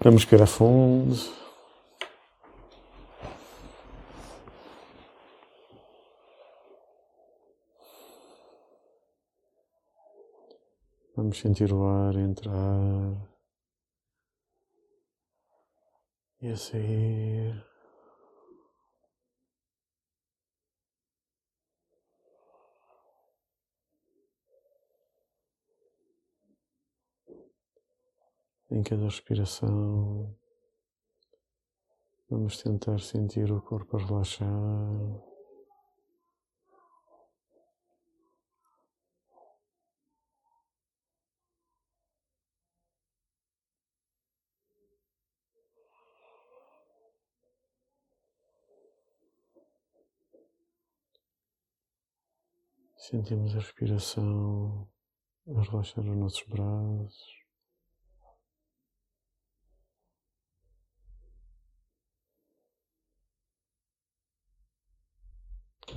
Vamos respirar fundo. Vamos sentir o ar entrar e a sair. Em cada respiração, vamos tentar sentir o corpo a relaxar. Sentimos a respiração a relaxar os nossos braços.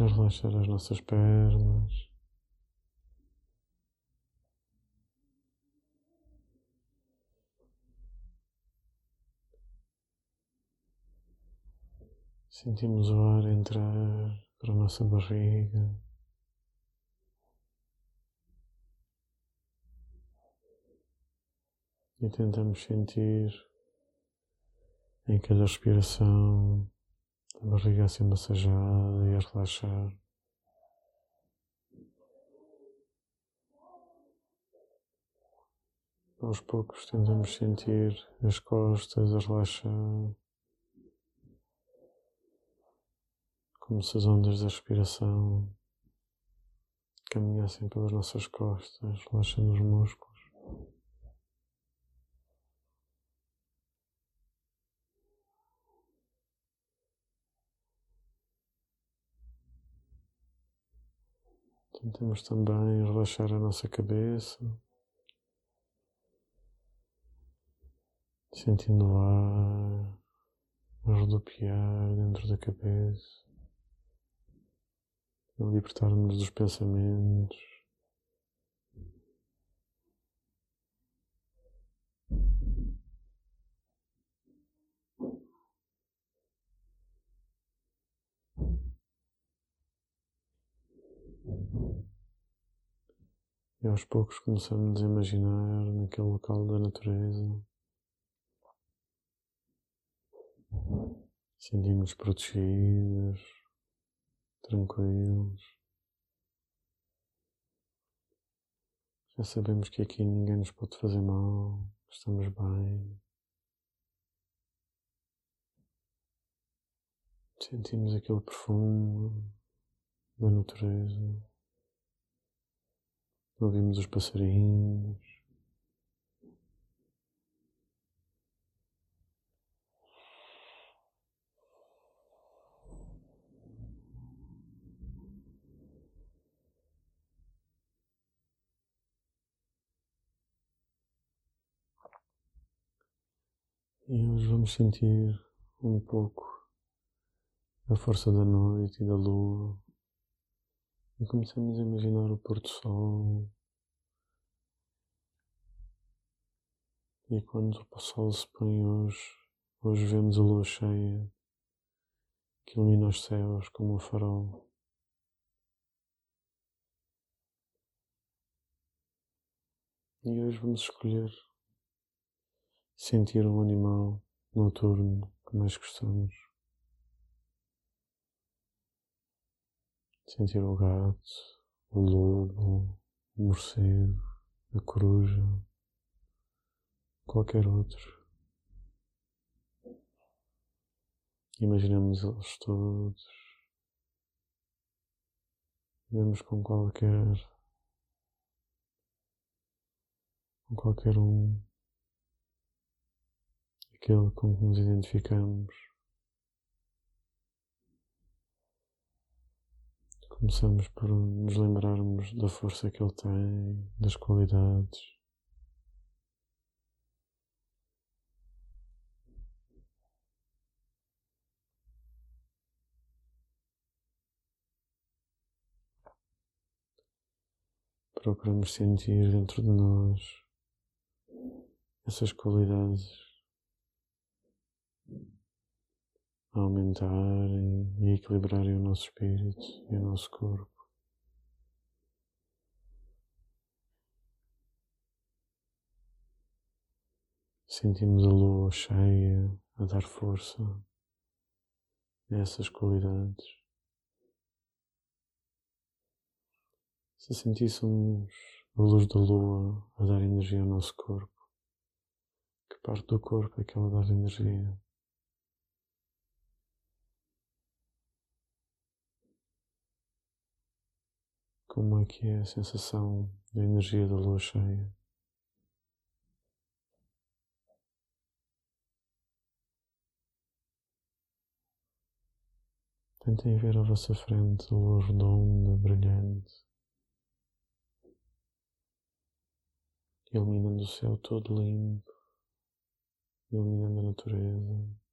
A relaxar as nossas pernas. Sentimos o ar entrar para a nossa barriga. E tentamos sentir em cada respiração a barriga assim massageada e a relaxar. Aos poucos tentamos sentir as costas a relaxar, como se as ondas da respiração caminhassem pelas nossas costas, relaxando os músculos. Tentamos também relaxar a nossa cabeça, sentindo o ar a rodopiar dentro da cabeça, a libertar-nos dos pensamentos. E aos poucos começamos a imaginar naquele local da natureza. Sentimos protegidos, tranquilos. Já sabemos que aqui ninguém nos pode fazer mal, estamos bem. Sentimos aquele perfume da natureza. Ouvimos os passarinhos. E hoje vamos sentir um pouco a força da noite e da lua e começamos a imaginar o pôr do sol. E quando o sol se põe hoje, hoje vemos a lua cheia que ilumina os céus como um farol. E hoje vamos escolher sentir um animal noturno que mais gostamos. Sentir o gato, o lobo, o morcego, a coruja, qualquer outro. Imaginamos eles todos. Vemos com qualquer com qualquer um aquele com que nos identificamos. Começamos por nos lembrarmos da força que ele tem, das qualidades. Procuramos sentir dentro de nós essas qualidades a aumentar e equilibrarem o nosso espírito e o nosso corpo. Sentimos a lua cheia a dar força a essas qualidades. Se sentíssemos a luz da lua a dar energia ao nosso corpo, que parte do corpo é que ela dá energia? Como é que é a sensação da energia da lua cheia? Tentem ver à vossa frente a lua redonda, brilhante, iluminando o céu todo limpo, iluminando a natureza.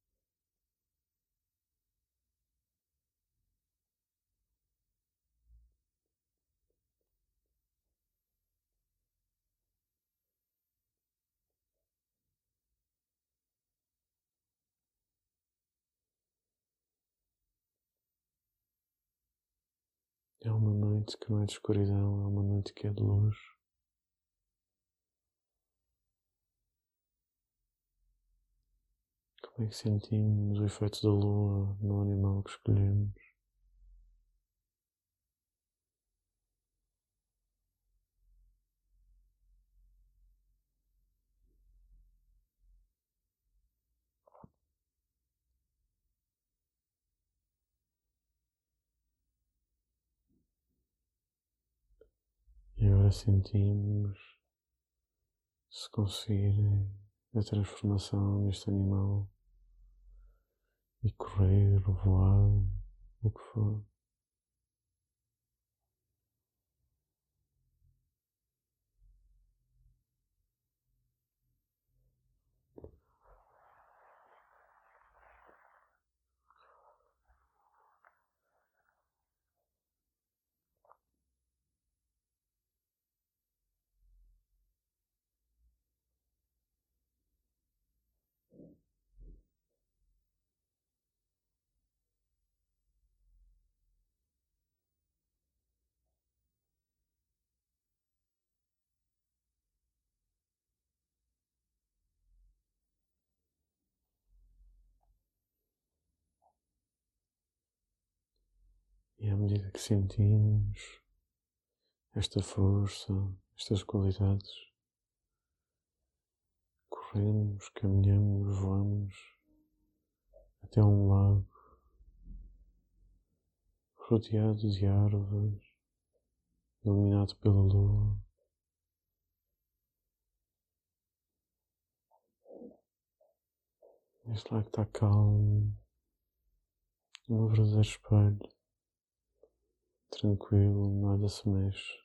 É uma noite que não é de escuridão, é uma noite que é de luz. Como é que sentimos o efeito da lua no animal que escolhemos? E agora sentimos se conseguir a transformação neste animal e correr, voar, o que for. E à medida que sentimos esta força, estas qualidades, corremos, caminhamos, voamos até um lago rodeado de árvores, iluminado pela lua. Este lago está calmo, um verdadeiro espelho tranquilo, nada se mexe.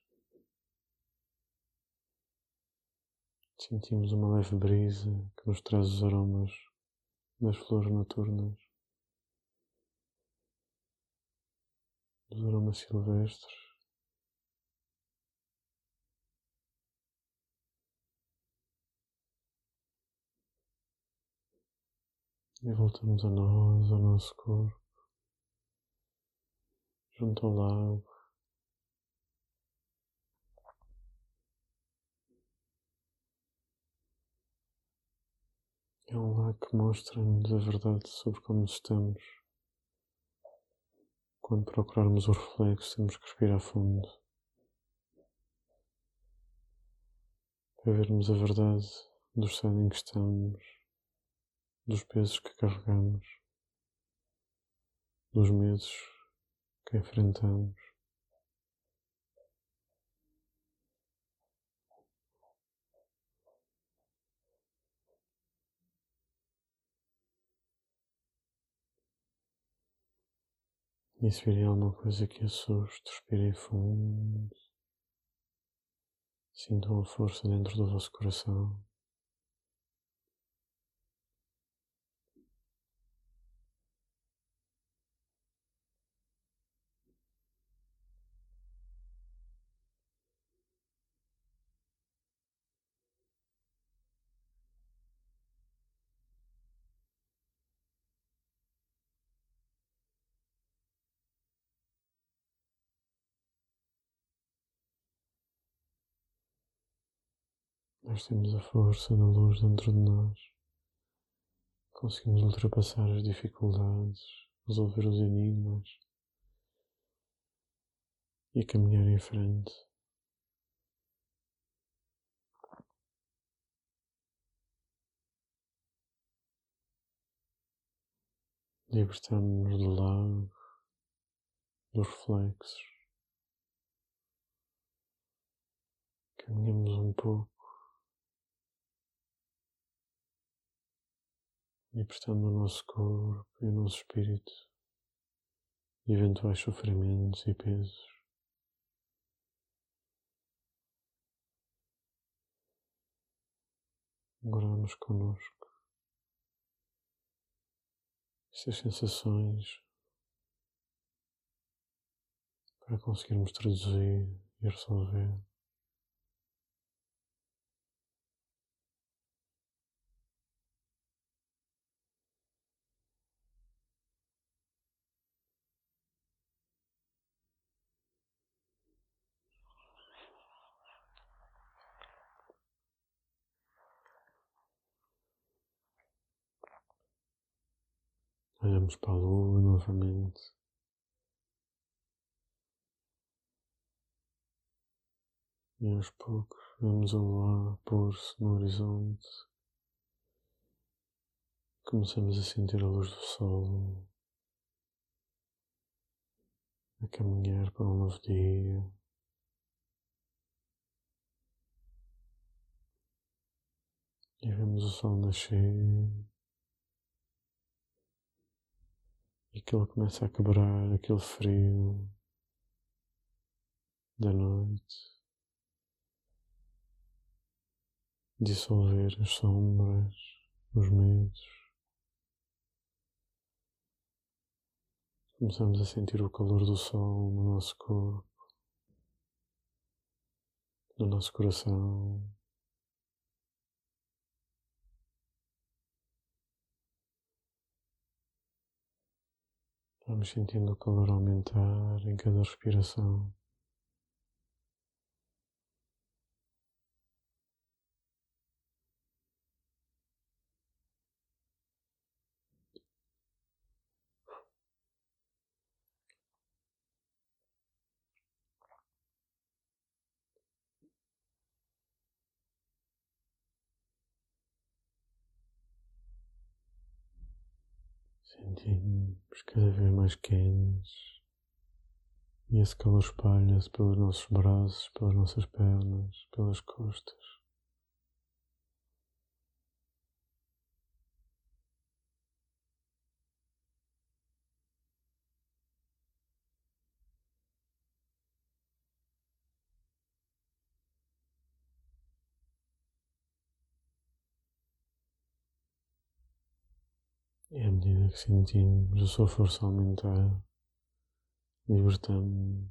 Sentimos uma leve brisa que nos traz os aromas das flores noturnas, dos aromas silvestres. E voltamos a nós, ao nosso corpo junto ao lago. É um lago que mostra-nos a verdade sobre como estamos. Quando procurarmos o reflexo, temos que respirar fundo para vermos a verdade do estado em que estamos, dos pesos que carregamos, dos medos que enfrentamos. E se virem alguma coisa que assuste, respirem fundo. Sintam a força dentro do vosso coração. Nós temos a força da luz dentro de nós. Conseguimos ultrapassar as dificuldades, resolver os enigmas e caminhar em frente. Libertamos-nos do lago, dos reflexos. Caminhamos um pouco, libertando o nosso corpo e o nosso espírito eventuais sofrimentos e pesos. Guardamos connosco estas sensações para conseguirmos traduzir e resolver. Olhamos para a lua novamente. E aos poucos vemos a lua pôr-se no horizonte. Começamos a sentir a luz do sol a caminhar para um novo dia. E vemos o sol nascer. E ele começa a quebrar aquele frio da noite, dissolver as sombras, os medos. Começamos a sentir o calor do sol no nosso corpo, no nosso coração. Vamos sentindo o calor aumentar em cada respiração. Sentimos cada vez mais quentes e esse calor espalha-se pelos nossos braços, pelas nossas pernas, pelas costas. E à medida que sentimos a sua força aumentar, libertamos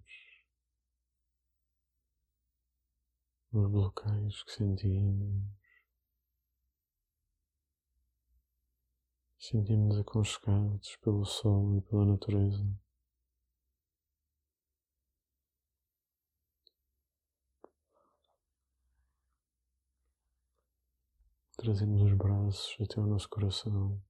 os bloqueios que sentimos. Sentimos aconchegados pelo sol e pela natureza. Trazemos os braços até o nosso coração.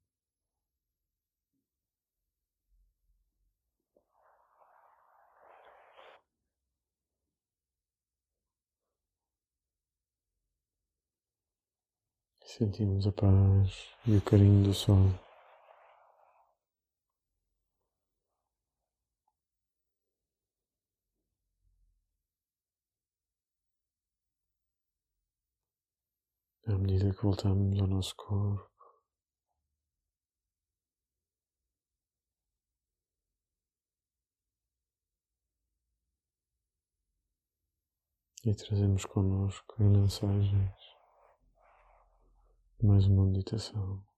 Sentimos a paz e o carinho do sol. À medida que voltamos ao nosso corpo, e trazemos connosco mensagens mais uma meditação.